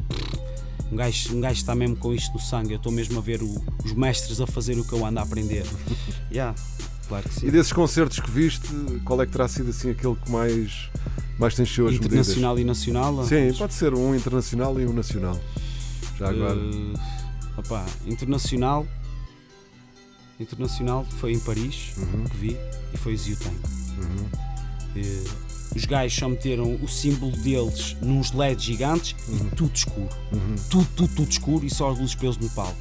Um gajo, um gajo está mesmo com isto no sangue. Eu estou mesmo a ver o- os mestres a fazer o que eu ando a aprender. (laughs) yeah, claro que sim. E desses concertos que viste, qual é que terá sido assim aquele que mais, mais te encheu as Internacional e nacional? medidas? Sim, pode ser um internacional e um nacional. Já agora. Eh, opá, internacional. Internacional foi em Paris Uhum. que vi e foi Zio Tank. Eh, os gajos só meteram o símbolo deles nos LEDs gigantes Uhum. e tudo escuro. Tudo, tudo, tudo escuro e só as luzes pelos no palco.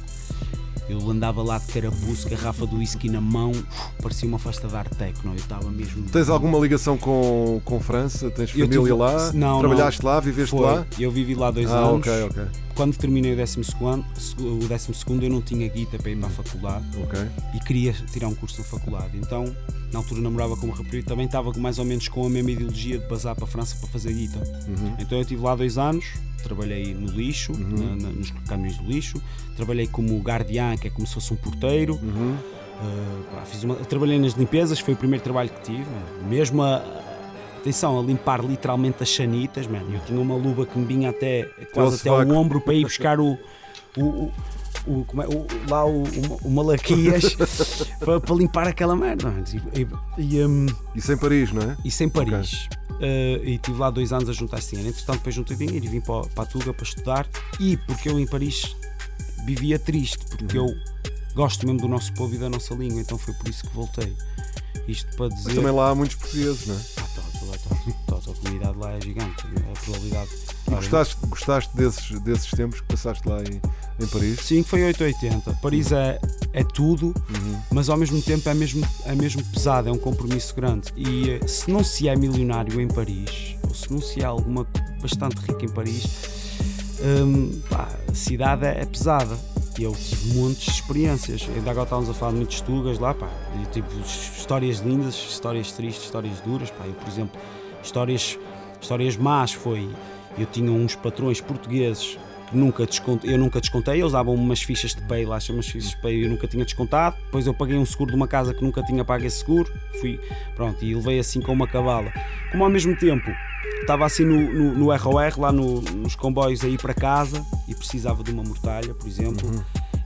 Eu andava lá de carapuço, garrafa do whisky na mão, parecia uma festa de arte techno. Eu estava mesmo. Tens alguma ligação com, com França? Tens família tive- lá? Não, Trabalhaste lá? Viveste Foi. lá? Eu vivi lá dois Ah, anos. ok, ok. Quando terminei o décimo segundo, o décimo segundo eu não tinha guita para ir para a faculdade. Ok. e queria tirar um curso na faculdade. Então, na altura namorava com uma rapariga e também estava mais ou menos com a mesma ideologia de basar para a França para fazer guita. Uhum. Então eu estive lá dois anos, trabalhei no lixo, na- na- nos caminhões do lixo, trabalhei como guardiã, que é como se fosse um porteiro. Uhum. Uh, pá, uma- trabalhei nas limpezas, foi o primeiro trabalho que tive, man. mesmo a, atenção, a limpar literalmente as chanitas, man. eu tinha uma luva que me vinha até quase até sovaco. ombro para ir buscar o, o, o- o- é, o- lá o, o, o Malaquias (laughs) para, para limpar aquela merda. E, e, e, um, Isso em Paris, não é? isso em Paris. Uh, e estive lá dois anos a juntar esse dinheiro. Entretanto, depois juntei dinheiro e vim para, para a Tuga para estudar. E porque eu em Paris vivia triste, porque Uhum. eu gosto mesmo do nosso povo e da nossa língua, então foi por isso que voltei. Isto para dizer. Mas também lá há muitos portugueses, não é? Ah, tá, tá, tá, a comunidade lá é gigante. A probabilidade. E gostaste, gostaste desses, desses tempos que passaste lá em, em Paris? Sim, foi 880. Paris é, é tudo, Uhum. mas ao mesmo tempo é mesmo, é mesmo pesado, é um compromisso grande. E eh, se não se é milionário em Paris, ou se não se é alguma bastante rica em Paris, hum, pá, a cidade é, é pesada. E eu tive muitas experiências. Ainda agora estávamos a falar de muitos tugas lá, pá. E, tipo, histórias lindas, histórias tristes, histórias duras. Pá. Eu, por exemplo, histórias, histórias más foi. Eu tinha uns patrões portugueses que nunca descontei, eu nunca descontei, eles davam umas fichas de pay, lá chamam fichas de pay, eu nunca tinha descontado. Depois eu paguei um seguro de uma casa que nunca tinha pago esse seguro. Fui, pronto, e levei assim com uma cavala. Como ao mesmo tempo estava assim no, no, no ROR, lá no- nos comboios a ir para casa e precisava de uma mortalha, por exemplo.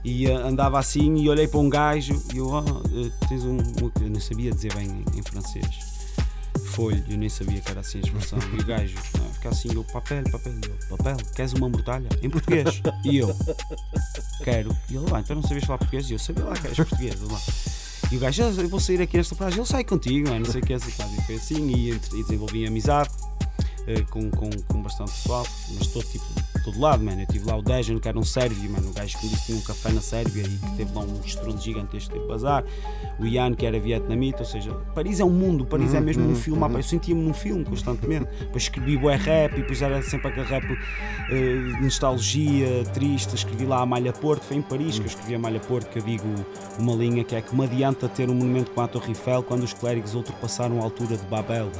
E ah, andava assim e olhei para um gajo e eu, ah, eh, tens um, eu não sabia dizer bem em, em francês. Folho, eu nem sabia que era assim a expressão. E o gajo ah, fica assim, eu, papel, papel, eu, papel, queres uma mortalha? Em português. E eu, quero. E ele, ah, então não sabias falar português? E eu, sabia lá que eras português. Ele, lá. E o gajo, "Ah, eu vou sair aqui nesta praia, ele sai contigo, não sei o que, assim, quase. E foi assim, e, e desenvolvi amizade eh, com, com, com bastante pessoal, mas todo tipo, todo lado, mano. Eu tive lá o Dejan, que era um sérvio, mano, o gajo que me disse que tinha um café na Sérvia e que teve lá um estrondo gigantesco de bazar. O Ian, que era vietnamita, ou seja, Paris é um mundo, Paris é mesmo um filme, ah, pá, eu sentia-me num filme constantemente. Depois escrevi o rap e depois era sempre aquele rap de nostalgia, triste. Escrevi lá a Malha Porto, foi em Paris que eu escrevi a Malha Porto, que eu digo uma linha que é que me adianta ter um monumento com a Torre Eiffel quando os clérigos ultrapassaram a altura de Babel.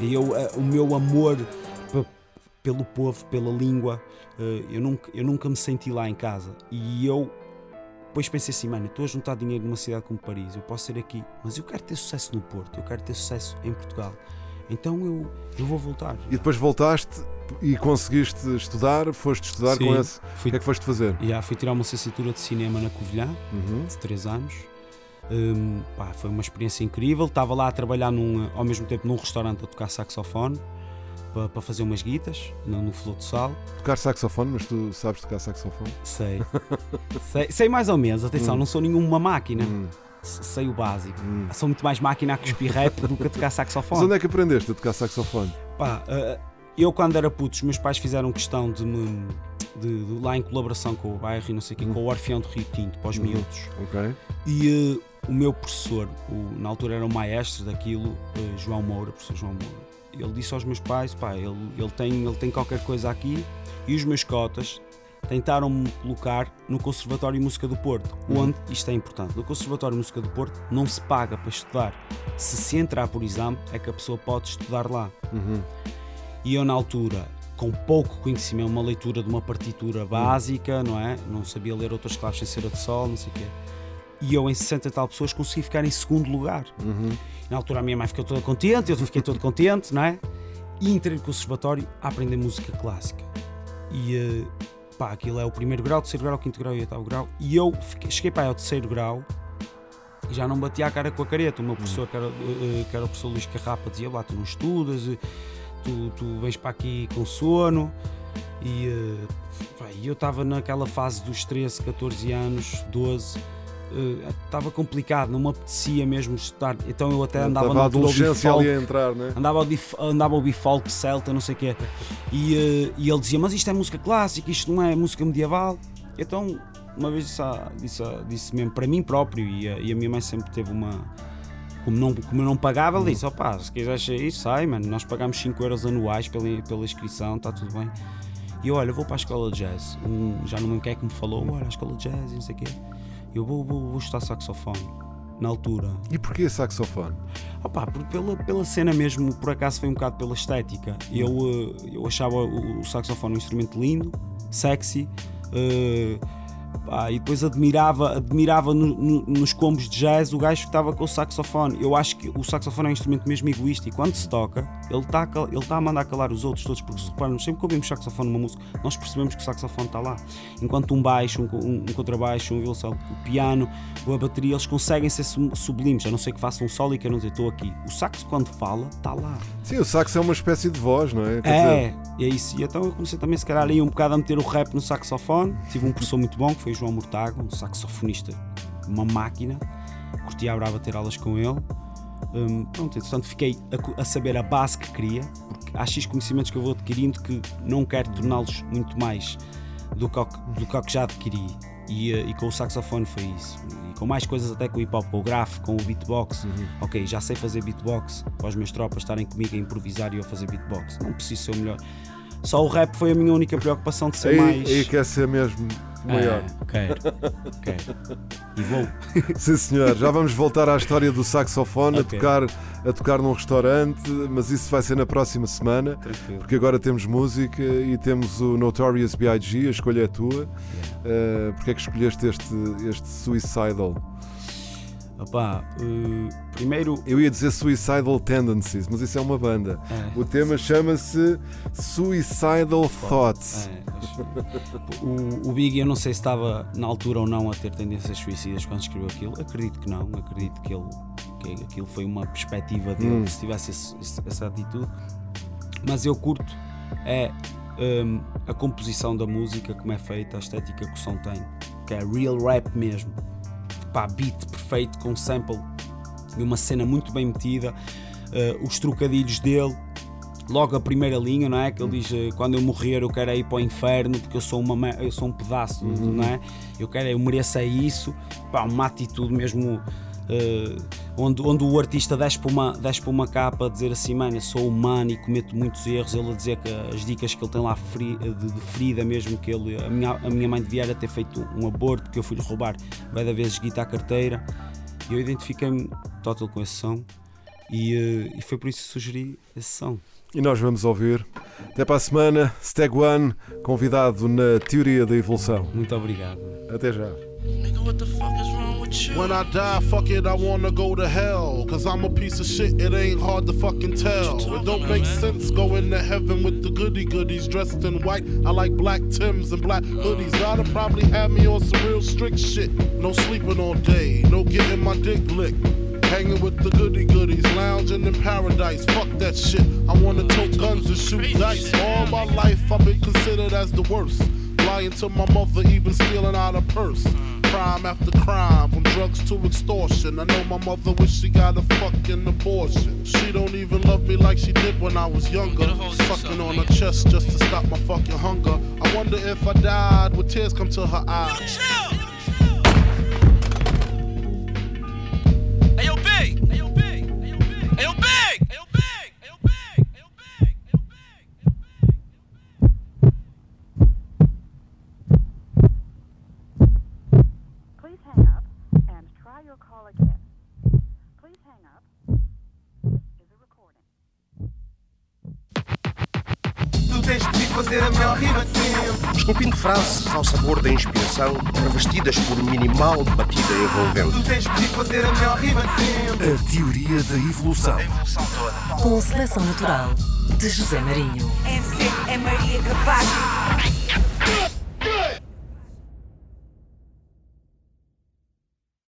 E eu, eh, o meu amor pelo povo, pela língua, eh, eu, nunca, eu nunca me senti lá em casa. E eu depois pensei assim, mano, estou a juntar dinheiro numa cidade como Paris, eu posso ser aqui, mas eu quero ter sucesso no Porto, eu quero ter sucesso em Portugal. Então eu, eu vou voltar. E depois voltaste e conseguiste estudar, foste estudar Sim, com esse. O fui- que é que foste fazer? Já fui tirar uma licenciatura de cinema na Covilhã, Uhum. de 3 anos. Hum, pá, foi uma experiência incrível. Estava lá a trabalhar num, ao mesmo tempo num restaurante a tocar saxofone para, para fazer umas guitas no, no Sal. Tocar saxofone, mas tu sabes tocar saxofone? Sei. (laughs) sei. sei mais ou menos, atenção, Hum. não sou nenhuma máquina. Hum. Sei o básico. Hum. Sou muito mais máquina a cuspir rap do que a tocar Mas saxofone. onde é que aprendeste a tocar saxofone? Pá, eh, eu quando era puto, os meus pais fizeram questão de me. De, de lá em colaboração com o bairro e não sei o quê, com o Orfeão de Rio Tinto, para os miúdos. Ok. E eh, o meu professor, o- na altura era o maestro daquilo, eh, João Moura, professor João Moura, ele disse aos meus pais: pá, ele, ele, tem, ele tem qualquer coisa aqui e os meus cotas tentaram-me colocar no Conservatório de Música do Porto, onde, isto é importante, no Conservatório de Música do Porto não se paga para estudar. Se se entrar por exame, é que a pessoa pode estudar lá. Uhum. E eu, na altura, com pouco conhecimento, uma leitura de uma partitura básica, não é? Não sabia ler outras claves sem ser a de sol, não sei o quê. E eu, em 60 e tal pessoas, consegui ficar em segundo lugar. Uhum. Na altura, a minha mãe ficou toda contente, eu fiquei todo contente, não é? E entrei no conservatório a aprender música clássica. E eh, pá, aquilo é o primeiro grau, o terceiro grau, o quinto grau e o oitavo grau. E eu fiquei- cheguei para ao terceiro grau e já não batia a cara com a careta. O meu professor, que era, eh, que era o professor Luís Carrapa, dizia lá: tu não estudas, eh, tu, tu vens para aqui com sono. E eh, e eu estava naquela fase dos 13, 14 anos, 12. Eh, Estava complicado, não me apetecia mesmo estudar. Então eu até andava no adolescência ali a entrar, né? andava ouvir, andava a ouvir folk celta, não sei o quê. E, eh, e ele dizia: Mas isto é música clássica, isto não é música medieval. Então, uma vez disse, a- disse, a- disse mesmo para mim próprio, e a, e a minha mãe sempre teve uma. Como, não, como eu não pagava, ele disse: opá, se quiseres ser isso, sai, mano. Nós pagamos 5 euros anuais pela, pela inscrição, está tudo bem. E eu, olha, vou para a escola de jazz. Um, já não me quem é que me falou: olha, a escola de jazz, não sei o quê. Eu vou, vou, vou estudar saxofone. Na altura, E porquê saxofone? Opa, por- pela, pela cena mesmo, por acaso foi um bocado pela estética. Eu, eh, eu achava o, saxofone um instrumento lindo, sexy, eh, pá, e depois admirava, admirava no- no- nos combos de jazz o gajo que estava com o saxofone. Eu acho que o saxofone é um instrumento mesmo egoísta e quando se toca, ele está ele está a mandar calar os outros todos, porque se repararmos, sempre que ouvimos saxofone numa música, nós percebemos que o saxofone está lá. Enquanto um baixo, um, um, um contrabaixo, um violoncelo, o piano, ou a bateria, eles conseguem ser sub- sublimes, a não ser que façam um solo e que eu não dizer estou aqui. O saxo, quando fala, está lá. Sim, o sax é uma espécie de voz, não é? Quer É, dizer, é isso. E então eu comecei também, se calhar, aí um bocado a meter o rap no saxofone. Tive um professor muito bom, que foi João Mortago, um saxofonista, uma máquina. Curti a brava ter aulas com ele. Hum, pronto, entretanto fiquei a, a saber a base que queria, porque há X conhecimentos que eu vou adquirindo que não quero torná-los muito mais do que, do que já adquiri. E, eh, e com o saxofone foi isso. E com mais coisas até com o hip hop, com o grafo, com o beatbox. Ok, já sei fazer beatbox, para os meus tropas estarem comigo a improvisar e eu a fazer beatbox. Não preciso ser o melhor. Só o rap foi a minha única preocupação de ser aí, mais. aí quer ser mesmo maior. É, quero, quero. E vou. (laughs) Sim, senhor. Já vamos voltar à história do saxofone, Ok. a, tocar, a tocar num restaurante, mas isso vai ser na próxima semana, Tranquilo. porque agora temos música e temos o Notorious B.I.G., a escolha é tua. Uh, porque é que escolheste este, este Suicidal? Opá, eh, primeiro. Eu ia dizer Suicidal Tendencies, mas isso é uma banda. É. O tema chama-se Suicidal Thoughts. É, o, o Big, eu não sei se estava na altura ou não a ter tendências suicidas quando escreveu aquilo. Acredito que não. Acredito que, ele, que aquilo foi uma perspectiva dele, Hum. se tivesse esse- essa atitude. Mas eu curto é hum, a composição da música, como é feita, a estética que o som tem, que é real rap mesmo. Pá, beat perfeito, com sample e uma cena muito bem metida. eh, os trocadilhos dele, logo a primeira linha, não é? Que ele diz: eh, Quando eu morrer, eu quero é ir para o inferno, porque eu sou, uma, eu sou um pedaço, não é? Eu quero, eu mereço é isso. Pá, uma atitude mesmo. Eh, onde, onde o artista desce para, uma, desce para uma capa a dizer assim, mano, eu sou humano e cometo muitos erros. Ele a dizer que as dicas que ele tem lá feri- de, de ferida mesmo, que ele, a, minha, a minha mãe devia ter feito um aborto porque eu fui-lhe roubar vai da vezes guita à carteira. E eu identifiquei-me total com esse som e, eh, e foi por isso que sugeri esse som. E nós vamos ouvir. Até para a semana, Steg One, convidado na Teoria da Evolução. Muito obrigado. Até já. When I die, fuck it, I wanna go to hell. Cause I'm a piece of shit, it ain't hard to fucking tell. It don't make sense going to heaven with the goody goodies dressed in white. I like black Tims and black hoodies. Gotta probably have me on some real strict shit. No sleeping all day, no getting my dick licked. Hanging with the goody goodies, lounging in paradise. Fuck that shit. I wanna tote guns and shoot dice. All my life I've been considered as the worst. Lying to my mother, even stealing out a purse. Crime after crime, from drugs to extortion. I know my mother wish she got a fucking abortion. She don't even love me like she did when I was younger. Sucking on her chest just to stop my fucking hunger. I wonder if I died, would tears come to her eyes? Frases ao sabor da inspiração, revestidas por minimal batida envolvente. Tu tens de vir fazer a melhor rima de sempre. A teoria da evolução. Com seleção natural de José Marinho. MC é Maria Capaz.